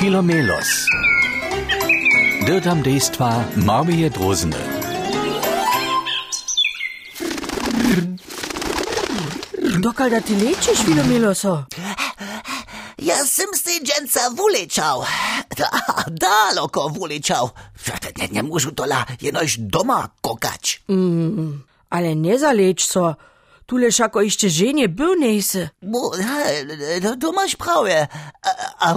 Filomelos. Dirtam dejstva Marmije Drozene. Dokaj da ti lečiš, Filomeloso? Ja sem si dženca vulečal. Da, daleko vulečal. Ne, ne môžu to la jenož doma kokać. Ale nie zaleč so. Tule šako ešte ženie byl nejse. Bo, ja, to, to máš prawie. A,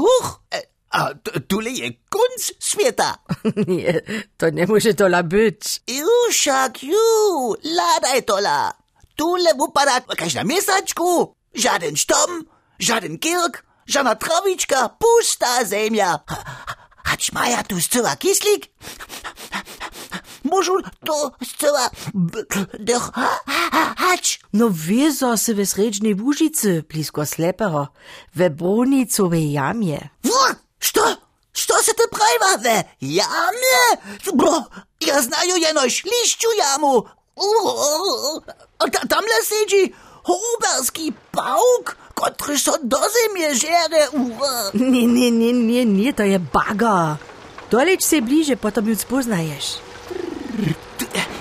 A tule je konc světa. Nie, to nemůže tola být. Ju, však ju, je tola. Tule mu padá každá měsačku. Žádný štom, žádný kilk, žádná travička, pustá země. Ač maja tu zcela kyslík? Můžu to zcela dýchat? No vězo se ve srečnej Bužici, blízko slepého, ve Bronicové jamě. We jamie? Bo, ja znaju jenoś liściu jamu. A ta, tamle siedzi huberski pauk, który so do ziemi żere. Nie, nie, nie, nie, nie, to je baga. Doleć se bliže, potom ju spoznaješ.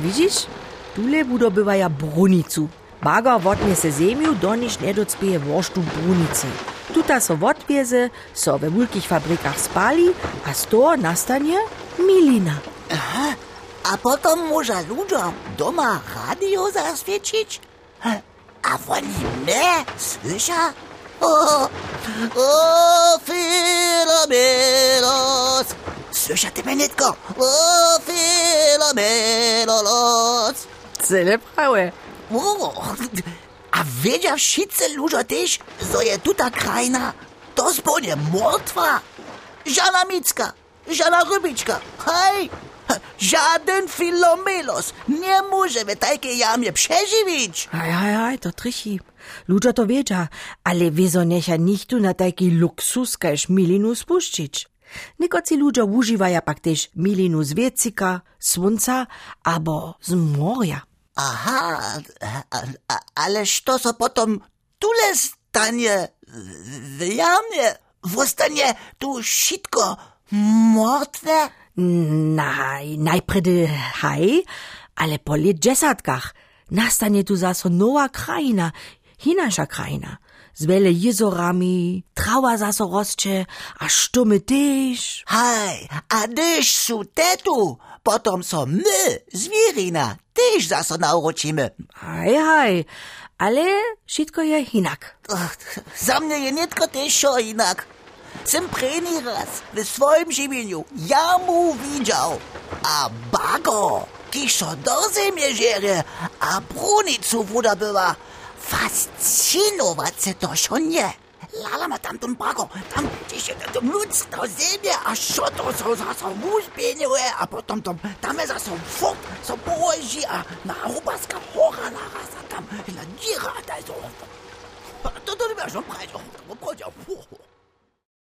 Widzisz? Tule budobywaja brunicu. Baga wotnie se zemju, doniż nie docpieje wosztu brunicy. Tuta so wotwieze, so we wulkich fabrikach spali, a z toho nastanie milina. A potom może ludziom doma radio zaswiecić? A oni mnie słysza? O, o, Filomelos! Słysza ty mnie nitko? O, Filomelos! Cele prawe. O, a wiedział wszyscy ludzie też, że je tuta krajna, to spodnie mrtwa. Żana Micka, żana Rybiczka, hej! Żaden Filomelos nie może w takiej jamie przeżywić. Hej, hej, hej, to trichi. Ludzie to wiedzia, ale wieso necha nichtu na taki luksus kaž milinu spuščić. Nekoci ludzie używają pak też milinu z wiecika, słońca albo z morja. Aha, a, a, ale co potom tule stanie w- jamie? Wostanie tu wszystko martwe? Naj, najpredy haj, ale po lit džesatkach nastanie tu zaso nowa krajina, hinaša krajina. Z wiele jezorami, trawa zaso rosće, a štumy też. Hej, a gdyż su tetu, potom so my, zwierina, też za nauczymy. Haj, haj, ale wszystko jest inak. Za mnie je nie tylko też inak. Jsem první raz ve svojom živeniu jamu widział, a bago, když do země žere a brunicu voda byla, fascinovat se to schon. lalamotamtumpako, tam tišetetum ľudstvo zemie a šo to so za som uspieňuje a potom tom, tam je za som fok, so boží a na hubaska hora naraz a tam na díra a taj so. Toto nebáš, on prejde, on prejde, on prejde,